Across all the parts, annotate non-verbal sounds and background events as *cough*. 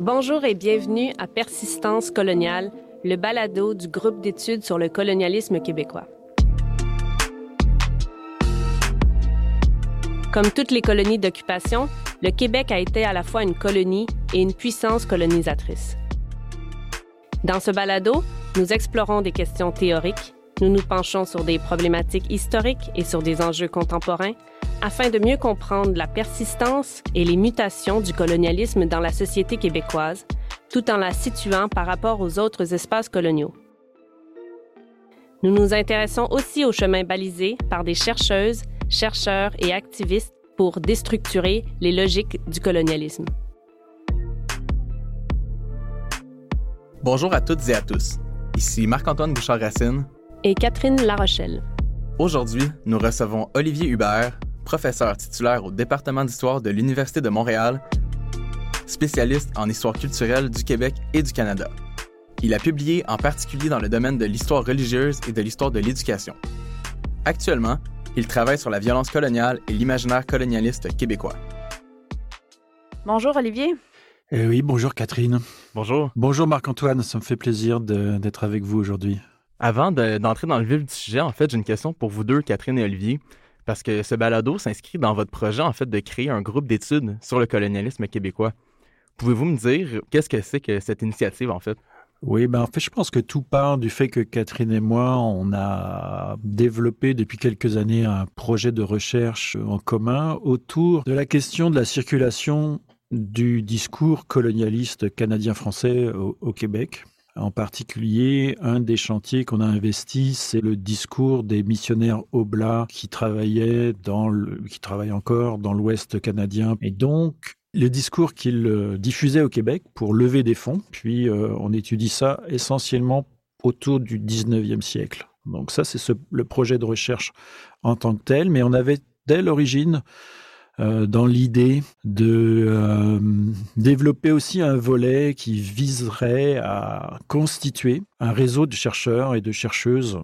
Bonjour et bienvenue à Persistance coloniale, le balado du groupe d'études sur le colonialisme québécois. Comme toutes les colonies d'occupation, le Québec a été à la fois une colonie et une puissance colonisatrice. Dans ce balado, nous explorons des questions théoriques, nous nous penchons sur des problématiques historiques et sur des enjeux contemporains afin de mieux comprendre la persistance et les mutations du colonialisme dans la société québécoise, tout en la situant par rapport aux autres espaces coloniaux. Nous nous intéressons aussi au chemin balisé par des chercheuses, chercheurs et activistes pour déstructurer les logiques du colonialisme. Bonjour à toutes et à tous. Ici Marc-Antoine Bouchard-Racine et Catherine Larochelle. Aujourd'hui, nous recevons Olivier Hubert, professeur titulaire au département d'histoire de l'Université de Montréal, spécialiste en histoire culturelle du Québec et du Canada. Il a publié en particulier dans le domaine de l'histoire religieuse et de l'histoire de l'éducation. Actuellement, il travaille sur la violence coloniale et l'imaginaire colonialiste québécois. Bonjour Olivier. Eh oui, bonjour Catherine. Bonjour. Bonjour Marc-Antoine, ça me fait plaisir d'être avec vous aujourd'hui. Avant d'entrer dans le vif du sujet, en fait, j'ai une question pour vous deux, Catherine et Olivier, parce que ce balado s'inscrit dans votre projet, en fait, de créer un groupe d'études sur le colonialisme québécois. Pouvez-vous me dire qu'est-ce que c'est que cette initiative, en fait? Oui, ben en fait, je pense que tout part du fait que Catherine et moi, on a développé depuis quelques années un projet de recherche en commun autour de la question de la circulation du discours colonialiste canadien-français au, Québec. En particulier, un des chantiers qu'on a investi, c'est le discours des missionnaires oblats qui travaillaient dans qui travaillent encore dans l'Ouest canadien. Et donc, le discours qu'ils euh, diffusaient au Québec pour lever des fonds. Puis, euh, on étudie ça essentiellement autour du 19e siècle. Donc ça, c'est le projet de recherche en tant que tel. Mais on avait dès l'origine euh, dans l'idée de euh, développer aussi un volet qui viserait à constituer un réseau de chercheurs et de chercheuses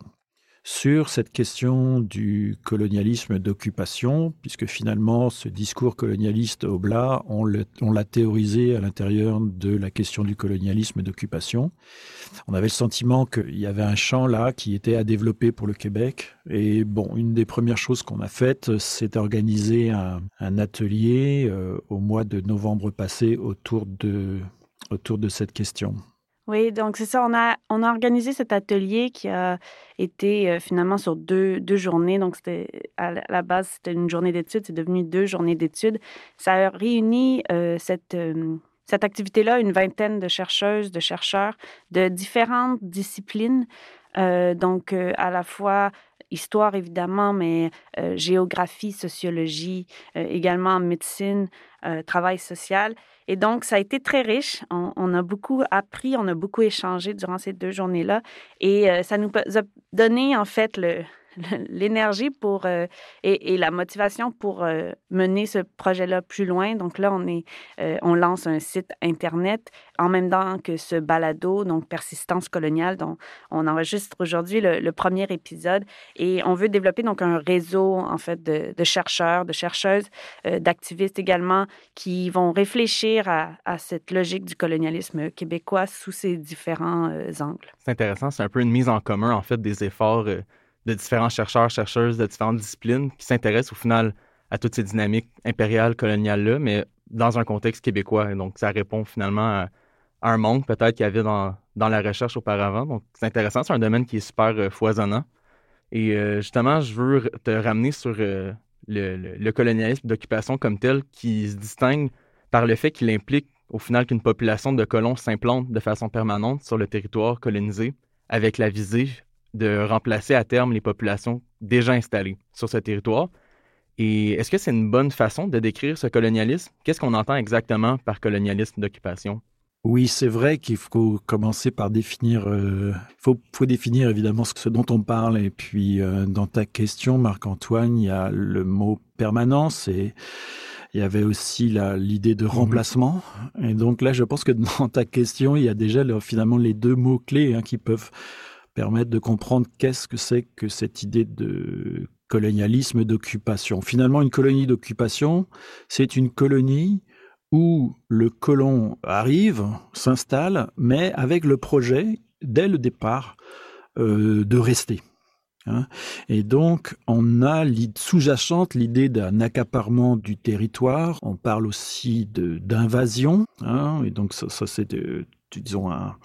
sur cette question du colonialisme d'occupation, puisque finalement ce discours colonialiste oblat, on l'a théorisé à l'intérieur de la question du colonialisme d'occupation. On avait le sentiment qu'il y avait un champ là qui était à développer pour le Québec. Et bon, une des premières choses qu'on a faites, c'est d'organiser un, atelier euh, au mois de novembre passé autour de, autour de cette question. Oui, donc c'est ça. On a, on a organisé cet atelier qui a été euh, finalement sur deux, deux journées. Donc, c'était à la base, c'était une journée d'études. C'est devenu deux journées d'études. Ça a réuni euh, cette, euh, cette activité-là une vingtaine de chercheuses, de chercheurs de différentes disciplines. donc, à la fois histoire évidemment, mais géographie, sociologie, également médecine, travail social. Et donc, ça a été très riche. On, a beaucoup appris, on a beaucoup échangé durant ces deux journées-là. Et euh, ça nous a donné, en fait, le, *laughs* l'énergie pour euh, et, la motivation pour euh, mener ce projet-là plus loin. Donc là, on est, euh, on lance un site internet en même temps que ce balado, donc persistance coloniale, dont on enregistre aujourd'hui le, premier épisode. Et on veut développer donc un réseau en fait de, chercheurs, de chercheuses, d'activistes également qui vont réfléchir à, cette logique du colonialisme québécois sous ses différents angles. C'est intéressant, c'est un peu une mise en commun en fait des efforts de différents chercheurs, chercheuses de différentes disciplines qui s'intéressent au final à toutes ces dynamiques impériales, coloniales-là, mais dans un contexte québécois. Donc, ça répond finalement à, un manque peut-être qu'il y avait dans, dans, la recherche auparavant. Donc, c'est intéressant. C'est un domaine qui est super euh, foisonnant. Et euh, justement, je veux te ramener sur euh, le, le, colonialisme d'occupation comme tel qui se distingue par le fait qu'il implique au final qu'une population de colons s'implante de façon permanente sur le territoire colonisé avec la visée de remplacer à terme les populations déjà installées sur ce territoire. Et est-ce que c'est une bonne façon de décrire ce colonialisme? Qu'est-ce qu'on entend exactement par colonialisme d'occupation? Oui, c'est vrai qu'il faut commencer par définir. Il euh, faut, faut, définir évidemment ce dont on parle. Et puis, euh, dans ta question, Marc-Antoine, il y a le mot permanence et il y avait aussi l'idée de mhm. remplacement. Et donc là, je pense que dans ta question, il y a déjà finalement les deux mots clés hein, qui peuvent permettre de comprendre qu'est-ce que c'est que cette idée de colonialisme d'occupation. Finalement, une colonie d'occupation, c'est une colonie où le colon arrive, s'installe, mais avec le projet, dès le départ, euh, de rester. Hein. Et donc, on a sous-jacente l'idée d'un accaparement du territoire. On parle aussi d'invasion. Hein. Et donc, ça, c'est disons un,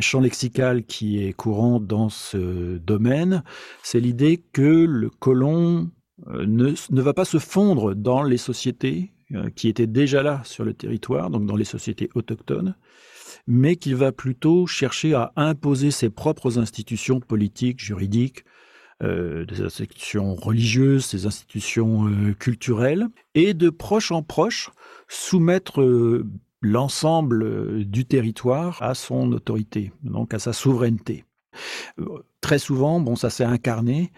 champ lexical qui est courant dans ce domaine. C'est l'idée que le colon euh, ne, ne, va pas se fondre dans les sociétés euh, qui étaient déjà là sur le territoire, donc dans les sociétés autochtones, mais qu'il va plutôt chercher à imposer ses propres institutions politiques, juridiques, euh, des institutions religieuses, des institutions culturelles, et de proche en proche soumettre l'ensemble du territoire à son autorité, donc à sa souveraineté. Très souvent, bon, ça s'est incarné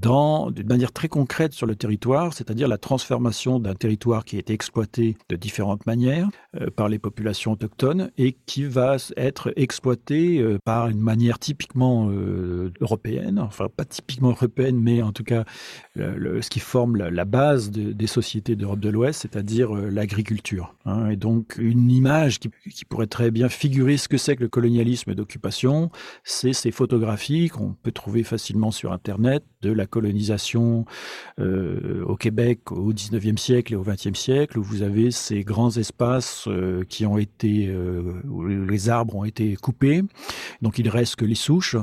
d'une manière très concrète sur le territoire, c'est-à-dire la transformation d'un territoire qui a été exploité de différentes manières euh, par les populations autochtones et qui va être exploité euh, par une manière typiquement euh, européenne, enfin pas typiquement européenne, mais en tout cas ce qui forme la, base des sociétés d'Europe de l'Ouest, c'est-à-dire l'agriculture. Hein. et donc une image qui, pourrait très bien figurer ce que c'est que le colonialisme d'occupation, c'est ces photographies qu'on peut trouver facilement sur Internet de la colonisation euh, au Québec au 19e siècle et au 20e siècle, où vous avez ces grands espaces euh, qui ont été, euh, où les arbres ont été coupés, donc il reste que les souches.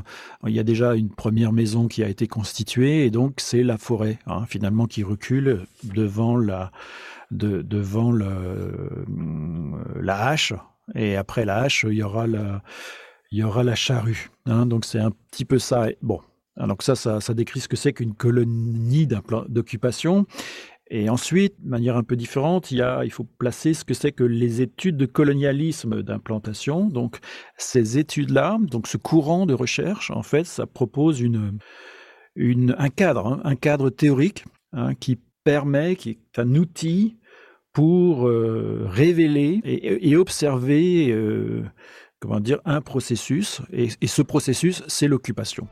Il y a déjà une première maison qui a été constituée, et donc c'est la forêt, hein, finalement, qui recule devant la, de, devant le, la hache, et après la hache, il y aura la, il y aura la charrue. Hein, donc c'est un petit peu ça. Bon, donc ça, ça, décrit ce que c'est qu'une colonie d'occupation. Et ensuite, de manière un peu différente, il, y a, il faut placer ce que c'est que les études de colonialisme d'implantation. Donc ces études-là, donc ce courant de recherche, en fait, ça propose une, une, un cadre, hein, un cadre théorique hein, qui permet, qui est un outil pour euh, révéler et, observer, euh, comment dire, un processus. et ce processus, c'est l'occupation.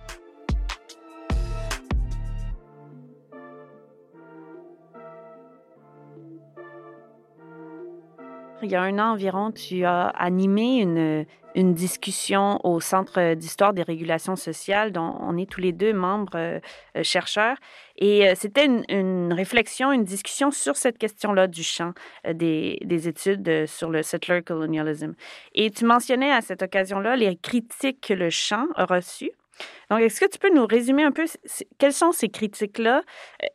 Il y a un an environ, tu as animé une, une discussion au Centre d'histoire des régulations sociales, dont on est tous les deux membres euh, euh, chercheurs. Et euh, c'était une, réflexion, une discussion sur cette question-là du champ des, des, études sur le settler colonialism. Et tu mentionnais à cette occasion-là les critiques que le champ a reçues. Donc, est-ce que tu peux nous résumer un peu quelles sont ces critiques-là?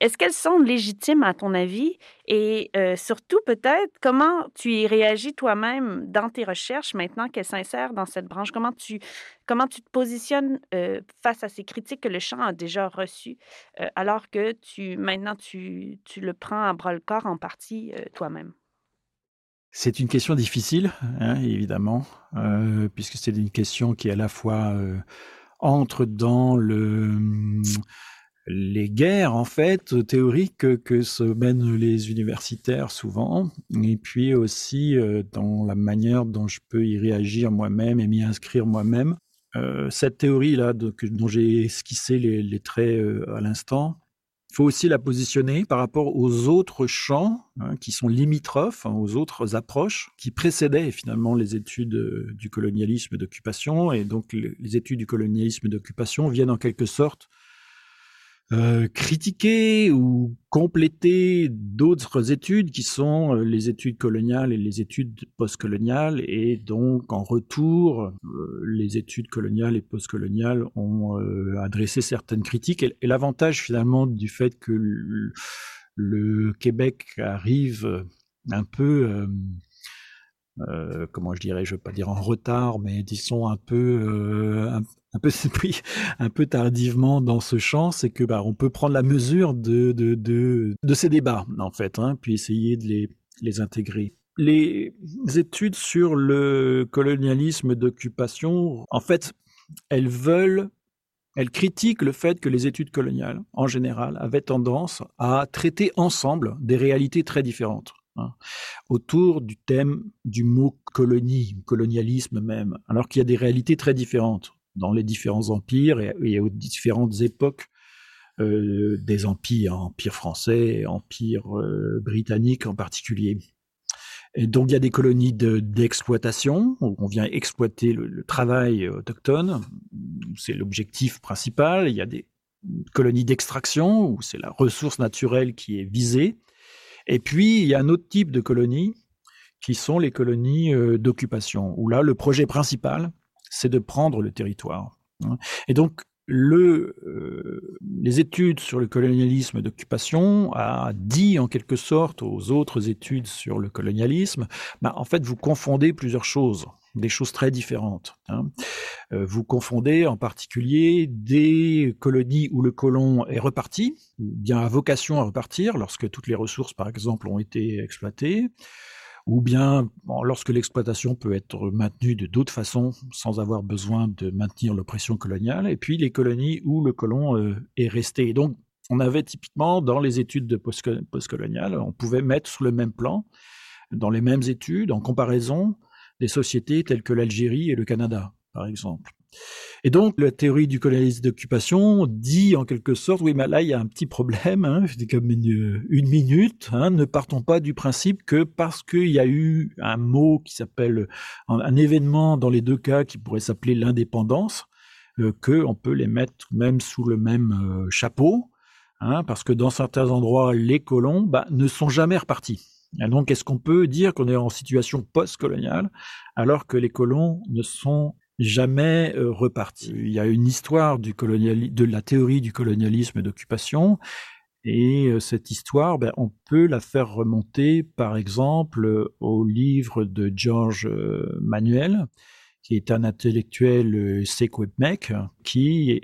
Est-ce qu'elles sont légitimes à ton avis? Et euh, surtout, peut-être, comment tu y réagis toi-même dans tes recherches maintenant qu'elles s'insèrent dans cette branche? Comment tu, comment tu te positionnes euh, face à ces critiques que le champ a déjà reçues, euh, alors que tu, maintenant, tu, tu, le prends à bras-le-corps en partie toi-même? C'est une question difficile, hein, évidemment, puisque c'est une question qui est à la fois entre dans le les guerres en fait théoriques que se mènent les universitaires souvent, et puis aussi euh, dans la manière dont je peux y réagir moi-même et m'y inscrire moi-même. Euh, cette théorie là dont j'ai esquissé les, traits euh, à l'instant, faut aussi la positionner par rapport aux autres champs hein, qui sont limitrophes, hein, aux autres approches qui précédaient finalement les études euh, du colonialisme d'occupation. Et donc les études du colonialisme d'occupation viennent en quelque sorte euh, critiquer ou compléter d'autres études qui sont euh, les études coloniales et les études postcoloniales. Et donc en retour euh, les études coloniales et postcoloniales ont adressé certaines critiques. Et, l'avantage finalement du fait que le, Québec arrive un peu comment je dirais, je veux pas dire en retard, mais disons un peu, *laughs* un peu tardivement dans ce champ, c'est que bah, on peut prendre la mesure de, ces débats, en fait, hein, puis essayer de les, intégrer. Les études sur le colonialisme d'occupation, en fait, elles veulent, elles critiquent le fait que les études coloniales, en général, avaient tendance à traiter ensemble des réalités très différentes. Hein, autour du thème du mot colonie, colonialisme même, alors qu'il y a des réalités très différentes dans les différents empires et, aux différentes époques euh, des empires, empire français, empire euh, britannique en particulier. Donc il y a des colonies d'exploitation, où on vient exploiter le, travail autochtone, c'est l'objectif principal. Il y a des colonies d'extraction, où c'est la ressource naturelle qui est visée. Et puis il y a un autre type de colonies, qui sont les colonies euh, d'occupation, où là le projet principal, c'est de prendre le territoire. Et donc euh, les études sur le colonialisme d'occupation a dit en quelque sorte aux autres études sur le colonialisme, bah, en fait, vous confondez plusieurs choses, des choses très différentes. Hein. Euh, vous confondez en particulier des colonies où le colon est reparti, ou bien a vocation à repartir lorsque toutes les ressources, par exemple, ont été exploitées ou bien lorsque l'exploitation peut être maintenue de d'autres façons sans avoir besoin de maintenir l'oppression coloniale, et puis les colonies où le colon euh, est resté. donc, on avait typiquement dans les études de postcoloniales, on pouvait mettre sur le même plan, dans les mêmes études, en comparaison, des sociétés telles que l'Algérie et le Canada, par exemple. Et donc, la théorie du colonialisme d'occupation dit en quelque sorte, oui, mais là, il y a un petit problème, hein, c'est comme une, minute, hein, ne partons pas du principe que parce qu'il y a eu un mot qui s'appelle, un, événement dans les deux cas qui pourrait s'appeler l'indépendance, euh, qu'on peut les mettre même sous le même euh, chapeau, hein, parce que dans certains endroits, les colons bah, ne sont jamais repartis. Et donc, est-ce qu'on peut dire qu'on est en situation post-coloniale alors que les colons ne sont jamais euh, reparti. Il y a une histoire du de la théorie du colonialisme d'occupation, et euh, cette histoire, ben, on peut la faire remonter, par exemple, au livre de George euh, Manuel, qui est un intellectuel Sekwebmek, qui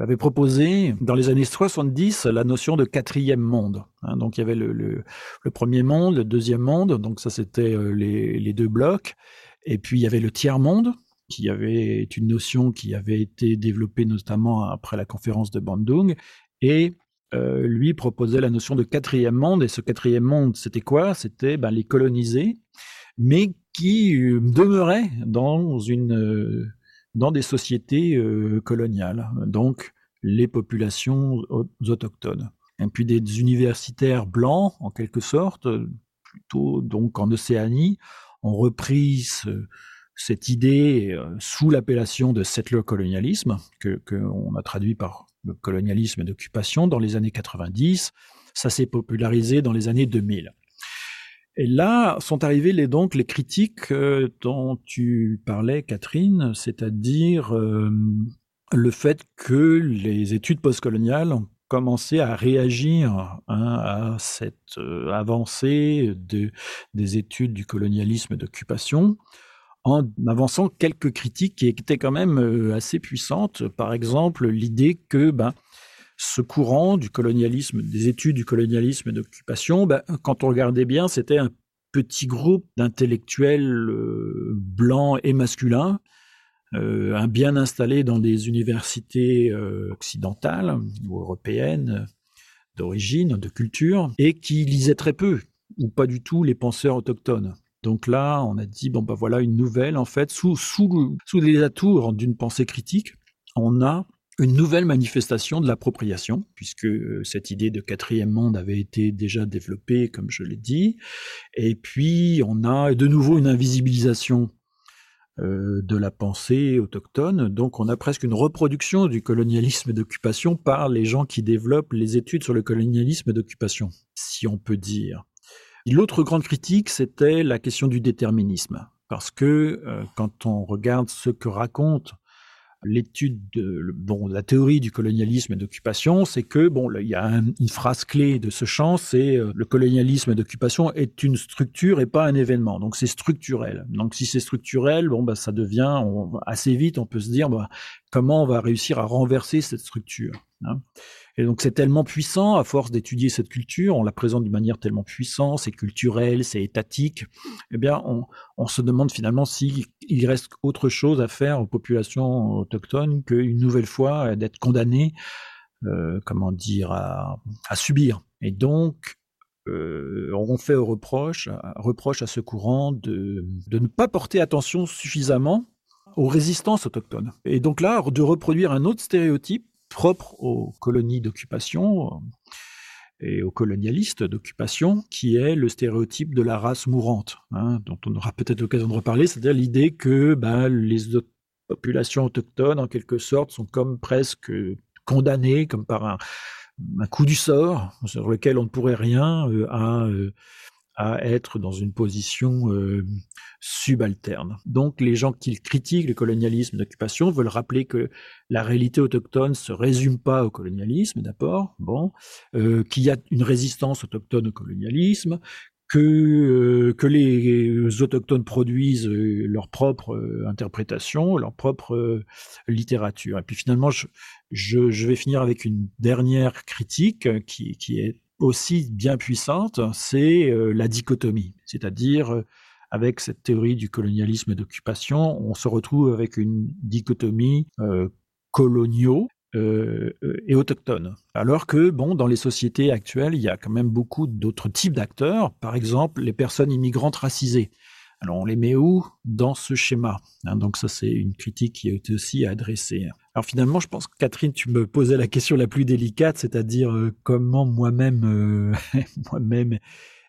avait proposé dans les années 70 la notion de quatrième monde. Hein. donc il y avait le, le, premier monde, le deuxième monde, donc ça c'était les, les, deux blocs, et puis il y avait le tiers monde, qui avait une notion qui avait été développée notamment après la conférence de Bandung, et euh, lui proposait la notion de quatrième monde, et ce quatrième monde, c'était quoi? C'était ben, les coloniser, mais qui euh, demeuraient dans, une, euh, dans des sociétés coloniales, donc les populations autochtones. Et puis des universitaires blancs, en quelque sorte, plutôt donc en Océanie, ont repris ce, cette idée euh, sous l'appellation de settler colonialisme, que qu'on a traduit par le colonialisme d'occupation dans les années 90. Ça s'est popularisé dans les années 2000. Et là sont arrivées les, donc les critiques euh, dont tu parlais, Catherine, c'est-à-dire euh, le fait que les études postcoloniales ont commencé à réagir hein, à cette avancée de, des études du colonialisme d'occupation en avançant quelques critiques qui étaient quand même euh, assez puissantes. Par exemple, l'idée que ben, ce courant du colonialisme, des études du colonialisme d'occupation, ben, quand on regardait bien, c'était un petit groupe d'intellectuels euh, blancs et masculins, euh, bien installé dans des universités occidentales ou européennes d'origine, de culture, et qui lisaient très peu ou pas du tout les penseurs autochtones. Donc là, on a dit, bon, ben voilà une nouvelle, en fait, sous, les atours d'une pensée critique, on a une nouvelle manifestation de l'appropriation, puisque euh, cette idée de quatrième monde avait été déjà développée, comme je l'ai dit. Et puis, on a de nouveau une invisibilisation euh, de la pensée autochtone. Donc, on a presque une reproduction du colonialisme d'occupation par les gens qui développent les études sur le colonialisme d'occupation, si on peut dire. L'autre grande critique, c'était la question du déterminisme. Parce que euh, quand on regarde ce que raconte l'étude de bon la théorie du colonialisme d'occupation, c'est que bon il y a une phrase clé de ce champ, c'est euh, le colonialisme d'occupation est une structure et pas un événement. Donc c'est structurel. Donc si c'est structurel, bon bah ça devient assez vite on peut se dire bah, comment on va réussir à renverser cette structure. Hein. Et donc c'est tellement puissant, à force d'étudier cette culture, on la présente d'une manière tellement puissante, c'est culturel, c'est étatique, eh bien on, se demande finalement s'il reste autre chose à faire aux populations autochtones qu'une nouvelle fois d'être condamnées, euh, comment dire, à, subir. Et donc euh, on fait reproche, reproche à ce courant de, de ne pas porter attention suffisamment aux résistances autochtones. Et donc là, de reproduire un autre stéréotype propre aux colonies d'occupation. et aux colonialistes d'occupation, qui est le stéréotype de la race mourante, hein, dont on aura peut-être l'occasion de reparler, c'est-à-dire l'idée que ben, les populations autochtones, en quelque sorte, sont comme presque condamnées, comme par un, un coup du sort, sur lequel on ne pourrait rien, euh, à, euh, à être dans une position euh, subalterne. Donc les gens qui critiquent le colonialisme d'occupation veulent rappeler que la réalité autochtone se résume pas au colonialisme d'abord, bon, euh, qu'il y a une résistance autochtone au colonialisme, que, euh, que les autochtones produisent euh, leur propre euh, interprétation, leur propre littérature. Et puis finalement, je, je, je, vais finir avec une dernière critique qui, qui est aussi bien puissante, c'est la dichotomie, c'est-à-dire avec cette théorie du colonialisme d'occupation, on se retrouve avec une dichotomie euh, coloniaux euh, et autochtones. Alors que, bon, dans les sociétés actuelles, il y a quand même beaucoup d'autres types d'acteurs, par exemple les personnes immigrantes racisées. Alors on les met où? Dans ce schéma hein, Donc ça c'est une critique qui a été aussi adressée. Alors finalement, je pense que Catherine, tu me posais la question la plus délicate, c'est-à-dire euh, comment moi-même, *laughs* moi-même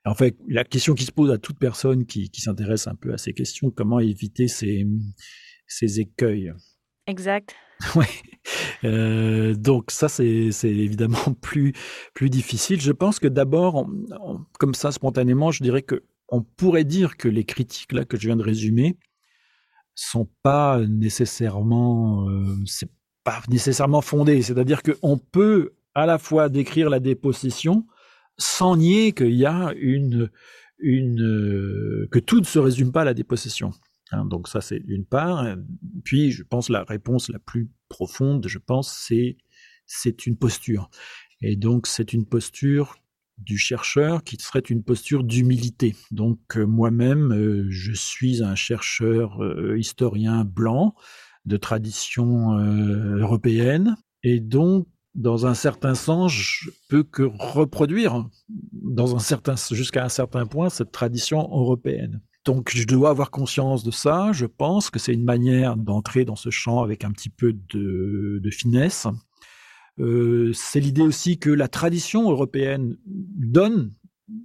en fait, la question qui se pose à toute personne qui, qui s'intéresse un peu à ces questions, comment éviter ces, ces écueils? Exact. *laughs* Oui. Euh, donc ça, c'est évidemment *laughs* plus, plus difficile. Je pense que d'abord, comme ça, spontanément, je dirais que on pourrait dire que les critiques là que je viens de résumer sont pas nécessairement, euh, c'est pas nécessairement fondées. C'est-à-dire qu'on peut à la fois décrire la dépossession sans nier qu'il y a une, une euh, que tout ne se résume pas à la dépossession. Hein, donc ça c'est une part. Puis je pense la réponse la plus profonde, je pense, c'est c'est une posture. Et donc c'est une posture du chercheur qui serait une posture d'humilité. Donc euh, moi-même, euh, je suis un chercheur historien blanc de tradition européenne. Et donc dans un certain sens, je peux que reproduire, dans un certain, jusqu'à un certain point, cette tradition européenne. Donc, je dois avoir conscience de ça. Je pense que c'est une manière d'entrer dans ce champ avec un petit peu de, de finesse. Euh, c'est l'idée aussi que la tradition européenne donne,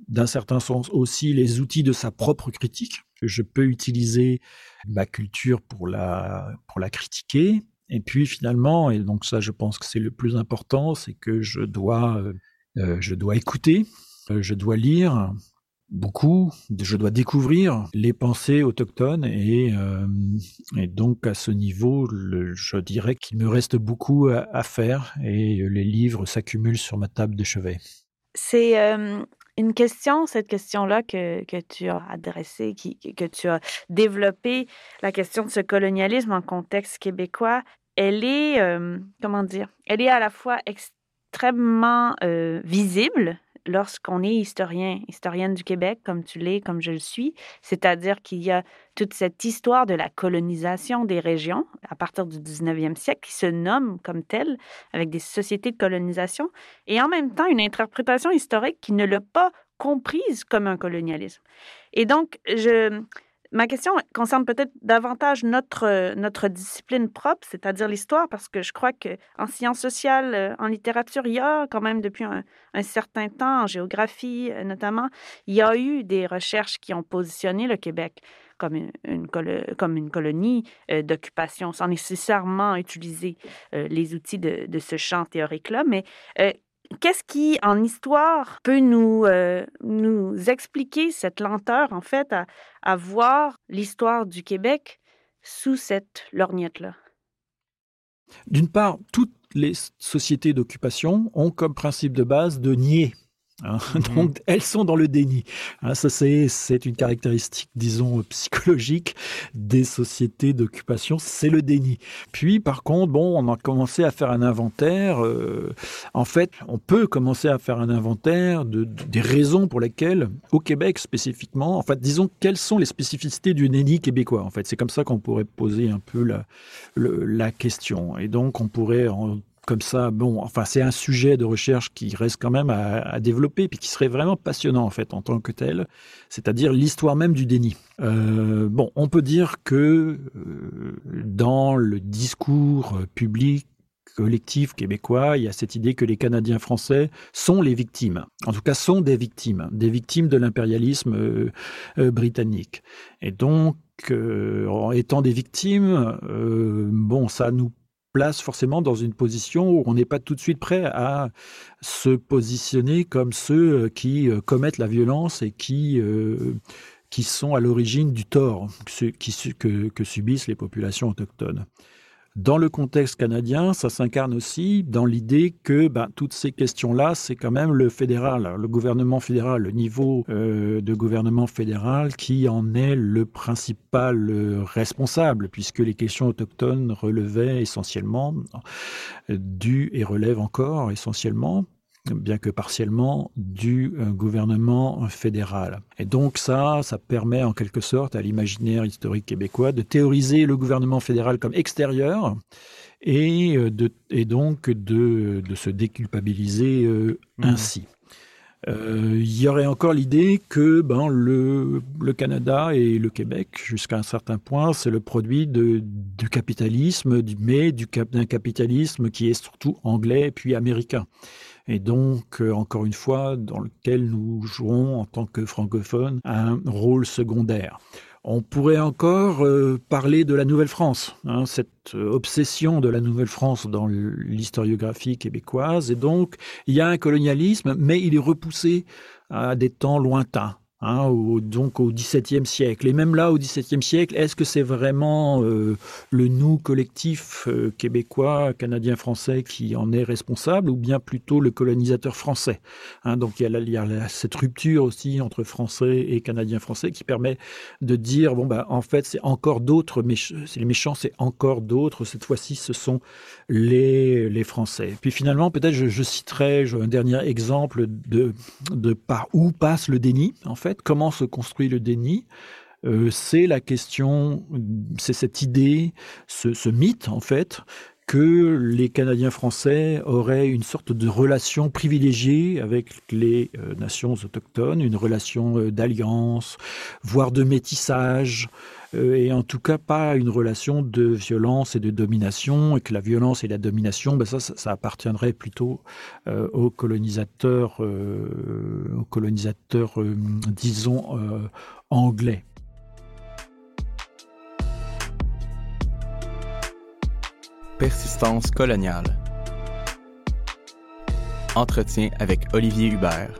d'un certain sens aussi, les outils de sa propre critique. Je peux utiliser ma culture pour la, pour la critiquer, et puis finalement, et donc ça je pense que c'est le plus important, c'est que je dois, euh, euh, je dois écouter, euh, je dois lire beaucoup, je dois découvrir les pensées autochtones et, donc à ce niveau, je dirais qu'il me reste beaucoup à, à, faire et les livres s'accumulent sur ma table de chevet. C'est une question, cette question-là que, que, tu as adressée, qui, que tu as développée, la question de ce colonialisme en contexte québécois, elle est, euh, comment dire, elle est à la fois extrêmement euh, visible lorsqu'on est historien, historienne du Québec, comme tu l'es, comme je le suis, c'est-à-dire qu'il y a toute cette histoire de la colonisation des régions à partir du 19e siècle qui se nomme comme telle, avec des sociétés de colonisation, et en même temps une interprétation historique qui ne l'a pas comprise comme un colonialisme. Et donc, je, Ma question concerne peut-être davantage notre, euh, notre discipline propre, c'est-à-dire l'histoire, parce que je crois qu'en sciences sociales, euh, en littérature, il y a quand même depuis un, certain temps, en géographie euh, notamment, il y a eu des recherches qui ont positionné le Québec comme une, comme une colonie d'occupation, sans nécessairement utiliser les outils de, de ce champ théorique-là. Mais Qu'est-ce qui, en histoire, peut nous, euh, nous expliquer cette lenteur, en fait, à, à voir l'histoire du Québec sous cette lorgnette-là? D'une part, toutes les sociétés d'occupation ont comme principe de base de nier Hein. Mhm. Donc, elles sont dans le déni. Hein, ça, c'est, une caractéristique, disons, psychologique des sociétés d'occupation, c'est le déni. Puis, par contre, bon, on a commencé à faire un inventaire. Euh, en fait, on peut commencer à faire un inventaire de, des raisons pour lesquelles, au Québec spécifiquement, en fait, disons, quelles sont les spécificités du déni québécois. En fait, c'est comme ça qu'on pourrait poser un peu la, la question. Et donc, on pourrait en comme ça, bon, enfin, c'est un sujet de recherche qui reste quand même à, développer, puis qui serait vraiment passionnant en fait en tant que tel, c'est-à-dire l'histoire même du déni. Euh, bon, on peut dire que euh, dans le discours public collectif québécois, il y a cette idée que les Canadiens français sont les victimes, en tout cas sont des victimes, des victimes de l'impérialisme euh, britannique. Et donc, euh, en étant des victimes, bon, ça nous place forcément dans une position où on n'est pas tout de suite prêt à se positionner comme ceux qui commettent la violence et qui qui sont à l'origine du tort que, subissent les populations autochtones. Dans le contexte canadien, ça s'incarne aussi dans l'idée que ben, toutes ces questions-là, c'est quand même le fédéral, le gouvernement fédéral, le niveau euh, de gouvernement fédéral qui en est le principal euh, responsable, puisque les questions autochtones relevaient essentiellement du et relèvent encore essentiellement bien que partiellement, du euh, gouvernement fédéral. Et donc ça, ça permet en quelque sorte à l'imaginaire historique québécois de théoriser le gouvernement fédéral comme extérieur et, euh, de, et donc de, de, se déculpabiliser euh, mmh. ainsi. Il y aurait encore l'idée que ben, le, le, Canada et le Québec, jusqu'à un certain point, c'est le produit de, du capitalisme, mais d'un capitalisme qui est surtout anglais puis américain et donc, euh, encore une fois, dans lequel nous jouons en tant que francophones un rôle secondaire. On pourrait encore euh, parler de la Nouvelle-France, hein, cette euh, obsession de la Nouvelle-France dans l'historiographie québécoise. Et donc, il y a un colonialisme, mais il est repoussé à des temps lointains. Hein, donc au XVIIe siècle. Et même là, au XVIIe siècle, est-ce que c'est vraiment euh, le nous collectif euh, québécois, canadien, français qui en est responsable, ou bien plutôt le colonisateur français hein, Donc il y, a, cette rupture aussi entre français et canadien français qui permet de dire bon bah en fait c'est encore d'autres, c'est les méchants, c'est encore d'autres. Cette fois-ci, ce sont les les Français. Puis finalement, peut-être je, je citerai un dernier exemple de de par où passe le déni en fait comment se construit le déni. Euh, c'est la question, c'est cette idée, ce, mythe en fait, que les Canadiens français auraient une sorte de relation privilégiée avec les euh, nations autochtones, une relation euh, d'alliance, voire de métissage, euh, et en tout cas pas une relation de violence et de domination, et que la violence et la domination, ben ça, ça, appartiendrait plutôt aux colonisateurs, aux colonisateurs disons, anglais. Persistance coloniale. Entretien avec Olivier Hubert.